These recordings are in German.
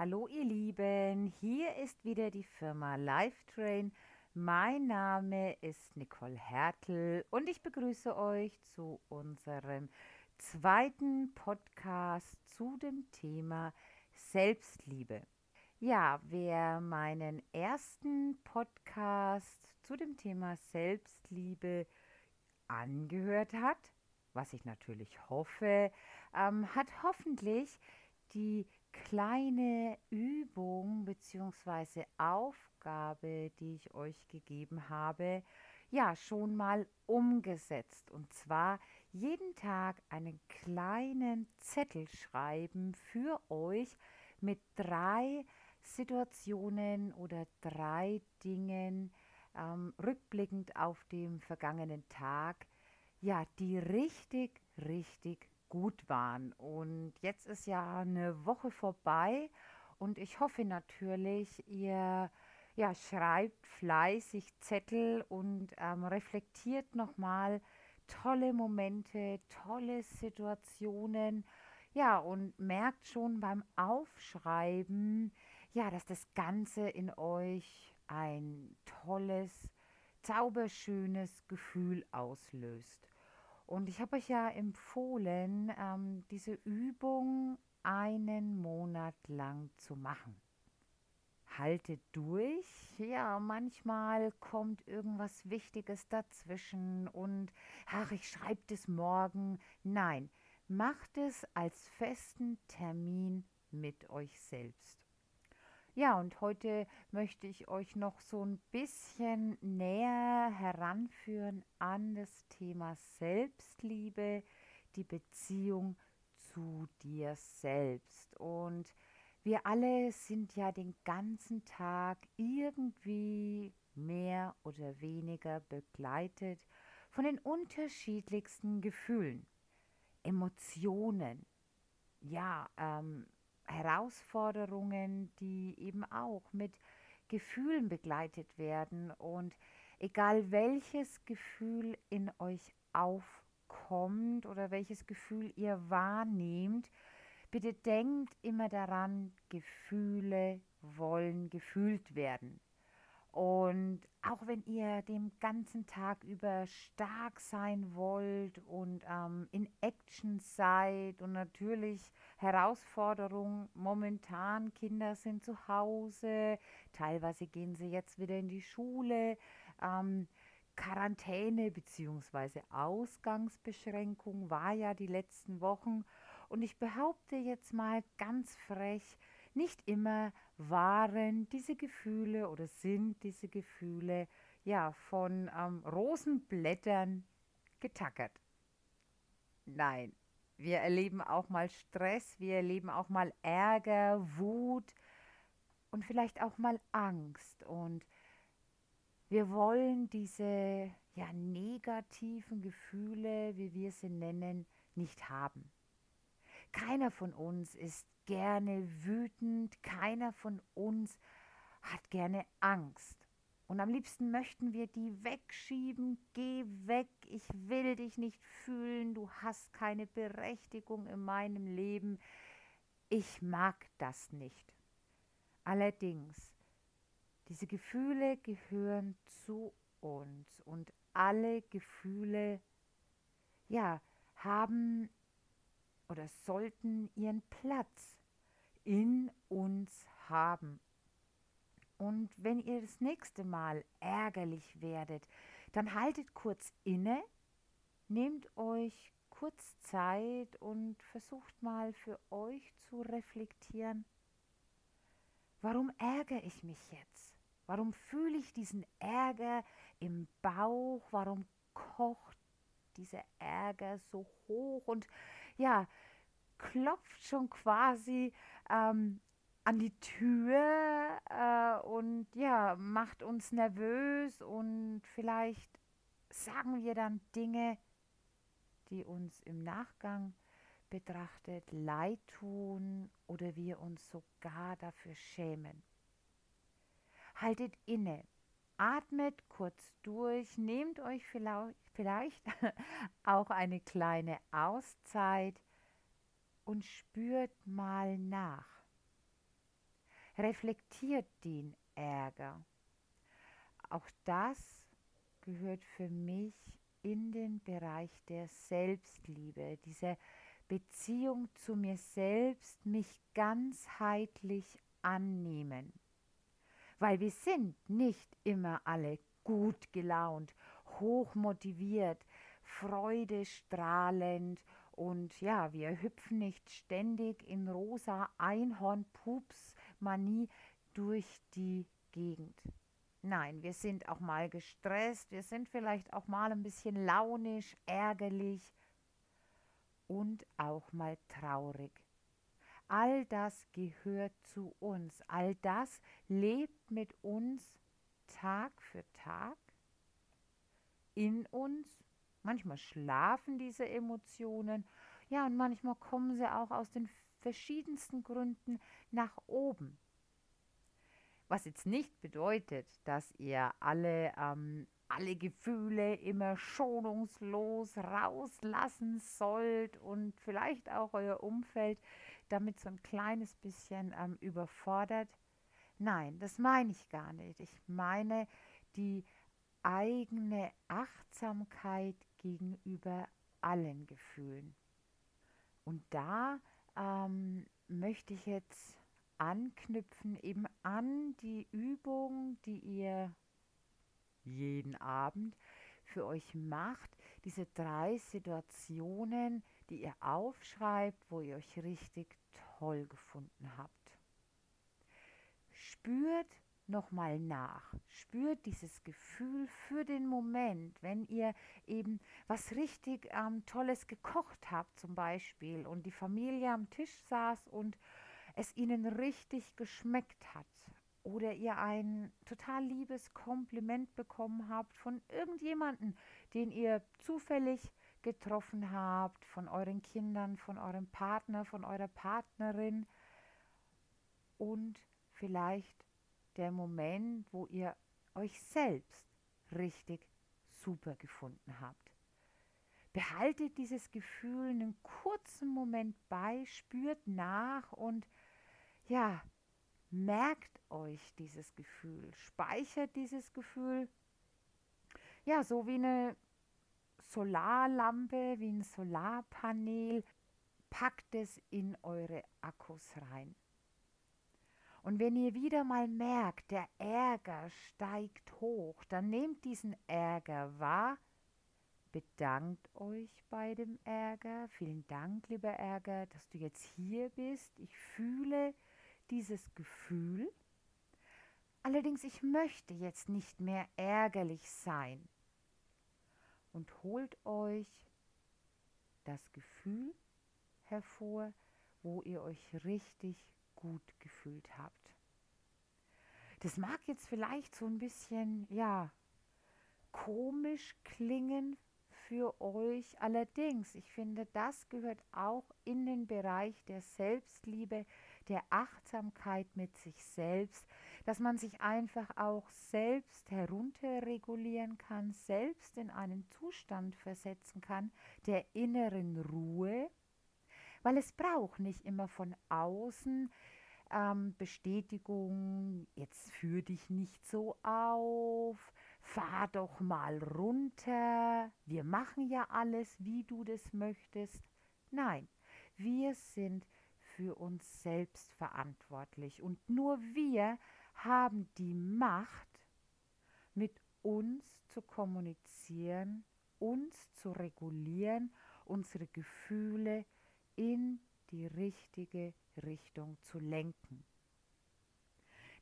Hallo ihr Lieben, hier ist wieder die Firma Lifetrain. Mein Name ist Nicole Hertel und ich begrüße euch zu unserem zweiten Podcast zu dem Thema Selbstliebe. Ja, wer meinen ersten Podcast zu dem Thema Selbstliebe angehört hat, was ich natürlich hoffe, ähm, hat hoffentlich die kleine Übung bzw. Aufgabe, die ich euch gegeben habe, ja schon mal umgesetzt. Und zwar jeden Tag einen kleinen Zettel schreiben für euch mit drei Situationen oder drei Dingen ähm, rückblickend auf den vergangenen Tag, ja, die richtig, richtig gut waren. Und jetzt ist ja eine Woche vorbei und ich hoffe natürlich, ihr ja, schreibt fleißig Zettel und ähm, reflektiert nochmal tolle Momente, tolle Situationen. Ja, und merkt schon beim Aufschreiben, ja, dass das Ganze in euch ein tolles, zauberschönes Gefühl auslöst. Und ich habe euch ja empfohlen, ähm, diese Übung einen Monat lang zu machen. Haltet durch. Ja, manchmal kommt irgendwas Wichtiges dazwischen und ach, ich schreibe das morgen. Nein, macht es als festen Termin mit euch selbst. Ja, und heute möchte ich euch noch so ein bisschen näher heranführen an das Thema Selbstliebe, die Beziehung zu dir selbst. Und wir alle sind ja den ganzen Tag irgendwie mehr oder weniger begleitet von den unterschiedlichsten Gefühlen, Emotionen, ja, ähm, Herausforderungen, die eben auch mit Gefühlen begleitet werden. Und egal welches Gefühl in euch aufkommt oder welches Gefühl ihr wahrnehmt, bitte denkt immer daran, Gefühle wollen gefühlt werden. Und wenn ihr den ganzen Tag über stark sein wollt und ähm, in Action seid und natürlich Herausforderungen momentan, Kinder sind zu Hause, teilweise gehen sie jetzt wieder in die Schule, ähm, Quarantäne bzw. Ausgangsbeschränkung war ja die letzten Wochen und ich behaupte jetzt mal ganz frech, nicht immer waren diese Gefühle oder sind diese Gefühle ja von ähm, Rosenblättern getackert. Nein, wir erleben auch mal Stress, wir erleben auch mal Ärger, Wut und vielleicht auch mal Angst. Und wir wollen diese ja, negativen Gefühle, wie wir sie nennen, nicht haben. Keiner von uns ist gerne wütend, keiner von uns hat gerne Angst. Und am liebsten möchten wir die wegschieben. Geh weg, ich will dich nicht fühlen, du hast keine Berechtigung in meinem Leben. Ich mag das nicht. Allerdings, diese Gefühle gehören zu uns und alle Gefühle, ja, haben oder sollten ihren Platz in uns haben. Und wenn ihr das nächste Mal ärgerlich werdet, dann haltet kurz inne, nehmt euch kurz Zeit und versucht mal für euch zu reflektieren, warum ärgere ich mich jetzt? Warum fühle ich diesen Ärger im Bauch? Warum kocht dieser Ärger so hoch und ja, klopft schon quasi ähm, an die Tür äh, und ja, macht uns nervös und vielleicht sagen wir dann Dinge, die uns im Nachgang betrachtet leid tun oder wir uns sogar dafür schämen. Haltet inne, atmet kurz durch, nehmt euch vielleicht, auch eine kleine Auszeit und spürt mal nach. reflektiert den Ärger. Auch das gehört für mich in den Bereich der Selbstliebe, diese Beziehung zu mir selbst, mich ganzheitlich annehmen. Weil wir sind nicht immer alle gut gelaunt, hoch motiviert, freudestrahlend und ja, wir hüpfen nicht ständig in rosa Einhorn-Pups-Manie durch die Gegend. Nein, wir sind auch mal gestresst, wir sind vielleicht auch mal ein bisschen launisch, ärgerlich und auch mal traurig. All das gehört zu uns, all das lebt mit uns Tag für Tag in uns Manchmal schlafen diese Emotionen, ja, und manchmal kommen sie auch aus den verschiedensten Gründen nach oben. Was jetzt nicht bedeutet, dass ihr alle, ähm, alle Gefühle immer schonungslos rauslassen sollt und vielleicht auch euer Umfeld damit so ein kleines bisschen ähm, überfordert. Nein, das meine ich gar nicht. Ich meine die eigene Achtsamkeit gegenüber allen Gefühlen. Und da ähm, möchte ich jetzt anknüpfen eben an die Übung, die ihr jeden Abend für euch macht, diese drei Situationen, die ihr aufschreibt, wo ihr euch richtig toll gefunden habt. Spürt nochmal nach. Spürt dieses Gefühl für den Moment, wenn ihr eben was richtig ähm, Tolles gekocht habt zum Beispiel und die Familie am Tisch saß und es ihnen richtig geschmeckt hat oder ihr ein total liebes Kompliment bekommen habt von irgendjemanden, den ihr zufällig getroffen habt, von euren Kindern, von eurem Partner, von eurer Partnerin und vielleicht der Moment, wo ihr euch selbst richtig super gefunden habt. Behaltet dieses Gefühl einen kurzen Moment bei, spürt nach und ja, merkt euch dieses Gefühl, speichert dieses Gefühl, ja, so wie eine Solarlampe, wie ein Solarpanel, packt es in eure Akkus rein. Und wenn ihr wieder mal merkt, der Ärger steigt hoch, dann nehmt diesen Ärger wahr, bedankt euch bei dem Ärger. Vielen Dank, lieber Ärger, dass du jetzt hier bist. Ich fühle dieses Gefühl. Allerdings, ich möchte jetzt nicht mehr ärgerlich sein. Und holt euch das Gefühl hervor, wo ihr euch richtig gut gefühlt habt. Das mag jetzt vielleicht so ein bisschen, ja, komisch klingen für euch. Allerdings, ich finde, das gehört auch in den Bereich der Selbstliebe, der Achtsamkeit mit sich selbst, dass man sich einfach auch selbst herunterregulieren kann, selbst in einen Zustand versetzen kann der inneren Ruhe, weil es braucht nicht immer von außen ähm, Bestätigung, jetzt führ dich nicht so auf, fahr doch mal runter, wir machen ja alles, wie du das möchtest. Nein, wir sind für uns selbst verantwortlich und nur wir haben die Macht, mit uns zu kommunizieren, uns zu regulieren, unsere Gefühle in die richtige Richtung zu lenken.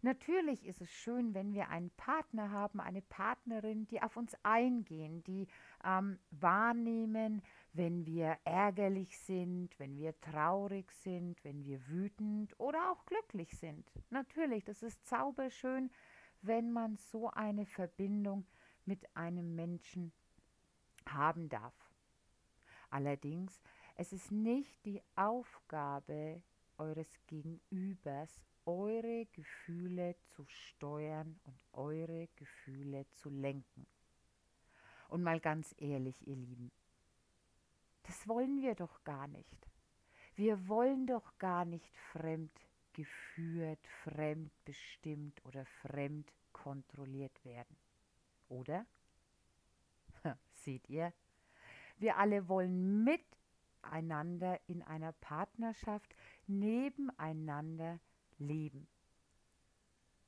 Natürlich ist es schön, wenn wir einen Partner haben, eine Partnerin, die auf uns eingehen, die ähm, wahrnehmen, wenn wir ärgerlich sind, wenn wir traurig sind, wenn wir wütend oder auch glücklich sind. Natürlich, das ist zauberschön, wenn man so eine Verbindung mit einem Menschen haben darf. Allerdings es ist nicht die Aufgabe eures Gegenübers, eure Gefühle zu steuern und eure Gefühle zu lenken. Und mal ganz ehrlich, ihr Lieben, das wollen wir doch gar nicht. Wir wollen doch gar nicht fremd geführt, fremdbestimmt oder fremd kontrolliert werden. Oder? Seht ihr? Wir alle wollen miteinander in einer Partnerschaft nebeneinander leben.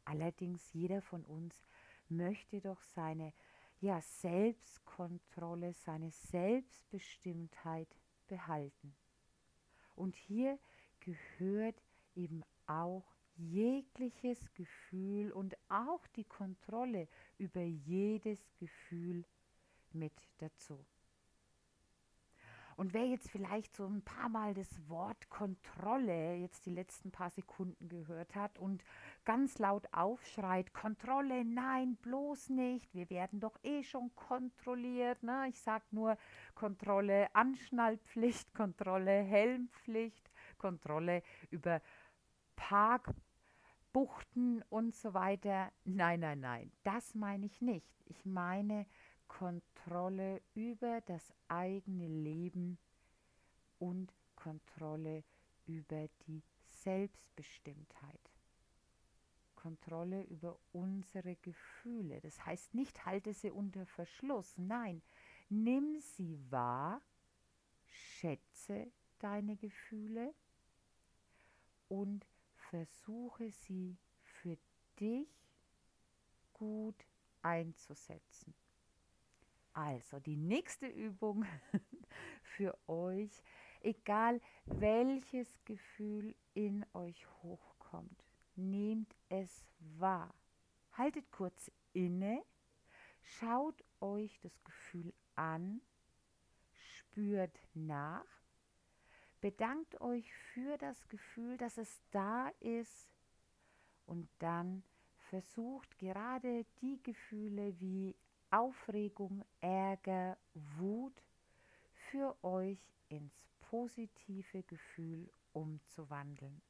Allerdings jeder von uns möchte doch seine ja, Selbstkontrolle, seine Selbstbestimmtheit behalten. Und hier gehört eben auch jegliches Gefühl und auch die Kontrolle über jedes Gefühl mit dazu. Und wer jetzt vielleicht so ein paar Mal das Wort Kontrolle jetzt die letzten paar Sekunden gehört hat und ganz laut aufschreit, Kontrolle, nein, bloß nicht, wir werden doch eh schon kontrolliert. Ne? Ich sage nur Kontrolle, Anschnallpflicht, Kontrolle, Helmpflicht, Kontrolle über Parkbuchten und so weiter. Nein, nein, nein, das meine ich nicht. Ich meine Kontrolle über das eigene Leben und Kontrolle über die Selbstbestimmtheit. Kontrolle über unsere Gefühle. Das heißt nicht, halte sie unter Verschluss. Nein, nimm sie wahr, schätze deine Gefühle und versuche sie für dich gut einzusetzen. Also die nächste Übung für euch, egal welches Gefühl in euch hochkommt, nehmt es wahr. Haltet kurz inne, schaut euch das Gefühl an, spürt nach, bedankt euch für das Gefühl, dass es da ist und dann versucht gerade die Gefühle wie Aufregung, Ärger, Wut für euch ins positive Gefühl umzuwandeln.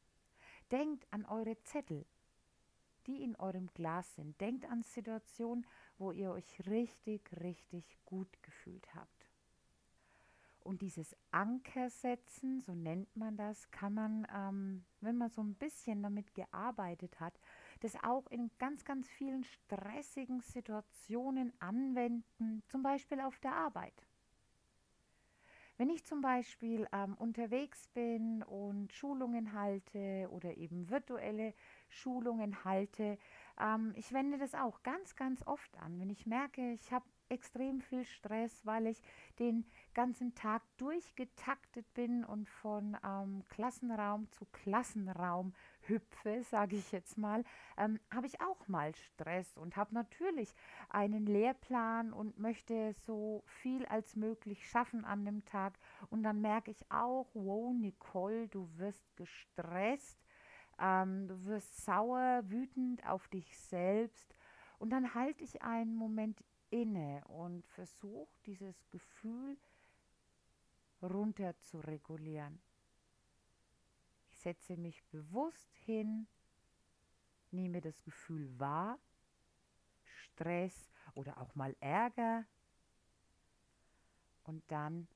Denkt an eure Zettel, die in eurem Glas sind. Denkt an Situationen, wo ihr euch richtig, richtig gut gefühlt habt. Und dieses Ankersetzen, so nennt man das, kann man, ähm, wenn man so ein bisschen damit gearbeitet hat, das auch in ganz, ganz vielen stressigen Situationen anwenden, zum Beispiel auf der Arbeit. Wenn ich zum Beispiel ähm, unterwegs bin und Schulungen halte oder eben virtuelle Schulungen halte, ähm, ich wende das auch ganz, ganz oft an. Wenn ich merke, ich habe extrem viel Stress, weil ich den ganzen Tag durchgetaktet bin und von ähm, Klassenraum zu Klassenraum hüpfe, sage ich jetzt mal, ähm, habe ich auch mal Stress und habe natürlich einen Lehrplan und möchte so viel als möglich schaffen an dem Tag. Und dann merke ich auch, wow, Nicole, du wirst gestresst, ähm, du wirst sauer, wütend auf dich selbst. Und dann halte ich einen Moment inne und versuche dieses Gefühl runter zu regulieren. Setze mich bewusst hin, nehme das Gefühl wahr, Stress oder auch mal Ärger. Und dann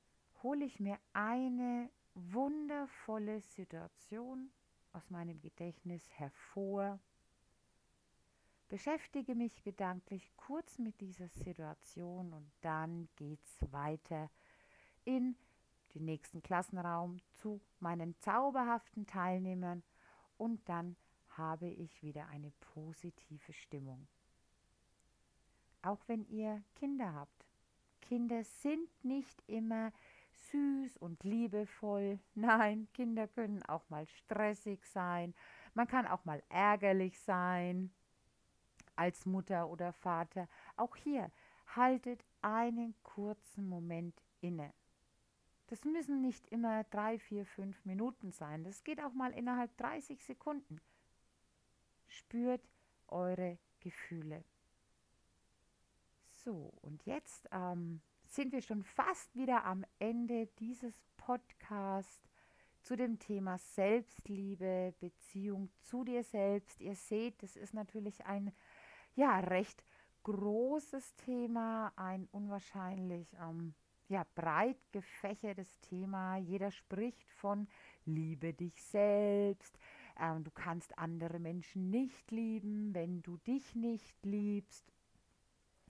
hole ich mir eine wundervolle Situation aus meinem Gedächtnis hervor beschäftige mich gedanklich kurz mit dieser Situation und dann geht's weiter in den nächsten Klassenraum zu meinen zauberhaften Teilnehmern und dann habe ich wieder eine positive Stimmung. Auch wenn ihr Kinder habt. Kinder sind nicht immer süß und liebevoll. Nein, Kinder können auch mal stressig sein. Man kann auch mal ärgerlich sein als Mutter oder Vater. Auch hier haltet einen kurzen Moment inne. Das müssen nicht immer drei, vier, fünf Minuten sein. Das geht auch mal innerhalb 30 Sekunden. Spürt eure Gefühle. So, und jetzt ähm, sind wir schon fast wieder am Ende dieses Podcasts zu dem Thema Selbstliebe, Beziehung zu dir selbst. Ihr seht, das ist natürlich ein ja, recht großes Thema, ein unwahrscheinlich ähm, ja, breit gefächertes Thema. Jeder spricht von Liebe dich selbst, Ähm, du kannst andere Menschen nicht lieben, wenn du dich nicht liebst.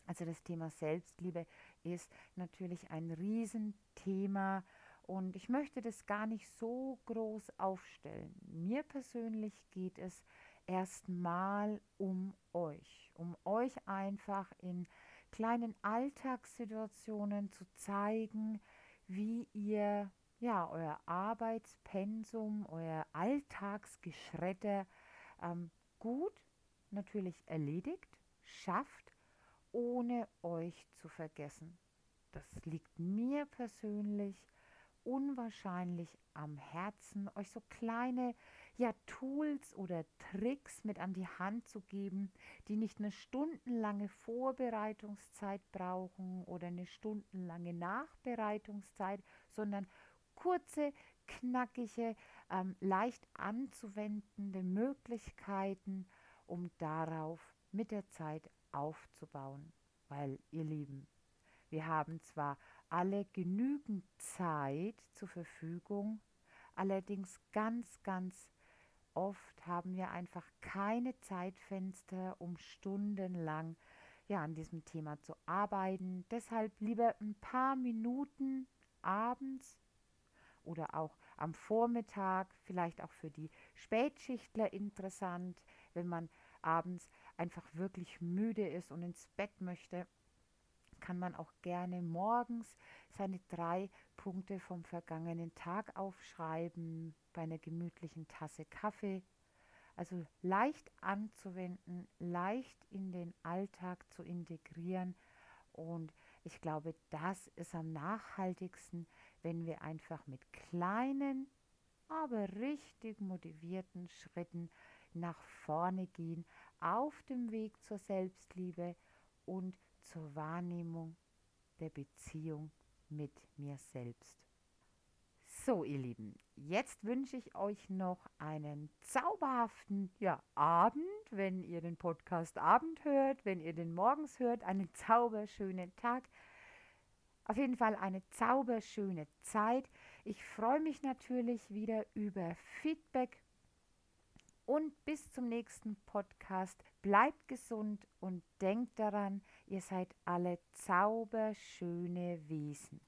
Also das Thema Selbstliebe ist natürlich ein Riesenthema und ich möchte das gar nicht so groß aufstellen. Mir persönlich geht es erstmal um euch, um euch einfach in kleinen Alltagssituationen zu zeigen, wie ihr ja euer Arbeitspensum, euer Alltagsgeschredder ähm, gut natürlich erledigt, schafft, ohne euch zu vergessen. Das liegt mir persönlich unwahrscheinlich am Herzen, euch so kleine ja, Tools oder Tricks mit an die Hand zu geben, die nicht eine stundenlange Vorbereitungszeit brauchen oder eine stundenlange Nachbereitungszeit, sondern kurze, knackige, ähm, leicht anzuwendende Möglichkeiten, um darauf mit der Zeit aufzubauen. Weil, ihr Lieben, wir haben zwar alle genügend Zeit zur Verfügung, allerdings ganz, ganz oft haben wir einfach keine Zeitfenster, um stundenlang ja, an diesem Thema zu arbeiten. Deshalb lieber ein paar Minuten abends oder auch am Vormittag, vielleicht auch für die Spätschichtler interessant, wenn man abends einfach wirklich müde ist und ins Bett möchte, kann man auch gerne morgens seine drei Punkte vom vergangenen Tag aufschreiben bei einer gemütlichen Tasse Kaffee. Also leicht anzuwenden, leicht in den Alltag zu integrieren und ich glaube, das ist am nachhaltigsten, wenn wir einfach mit kleinen, aber richtig motivierten Schritten nach vorne gehen auf dem Weg zur Selbstliebe und zur Wahrnehmung der Beziehung mit mir selbst. So, ihr Lieben, jetzt wünsche ich euch noch einen zauberhaften ja, Abend, wenn ihr den Podcast Abend hört, wenn ihr den morgens hört, einen zauberschönen Tag. Auf jeden Fall eine zauberschöne Zeit. Ich freue mich natürlich wieder über Feedback und bis zum nächsten Podcast. Bleibt gesund und denkt daran, ihr seid alle zauberschöne Wesen.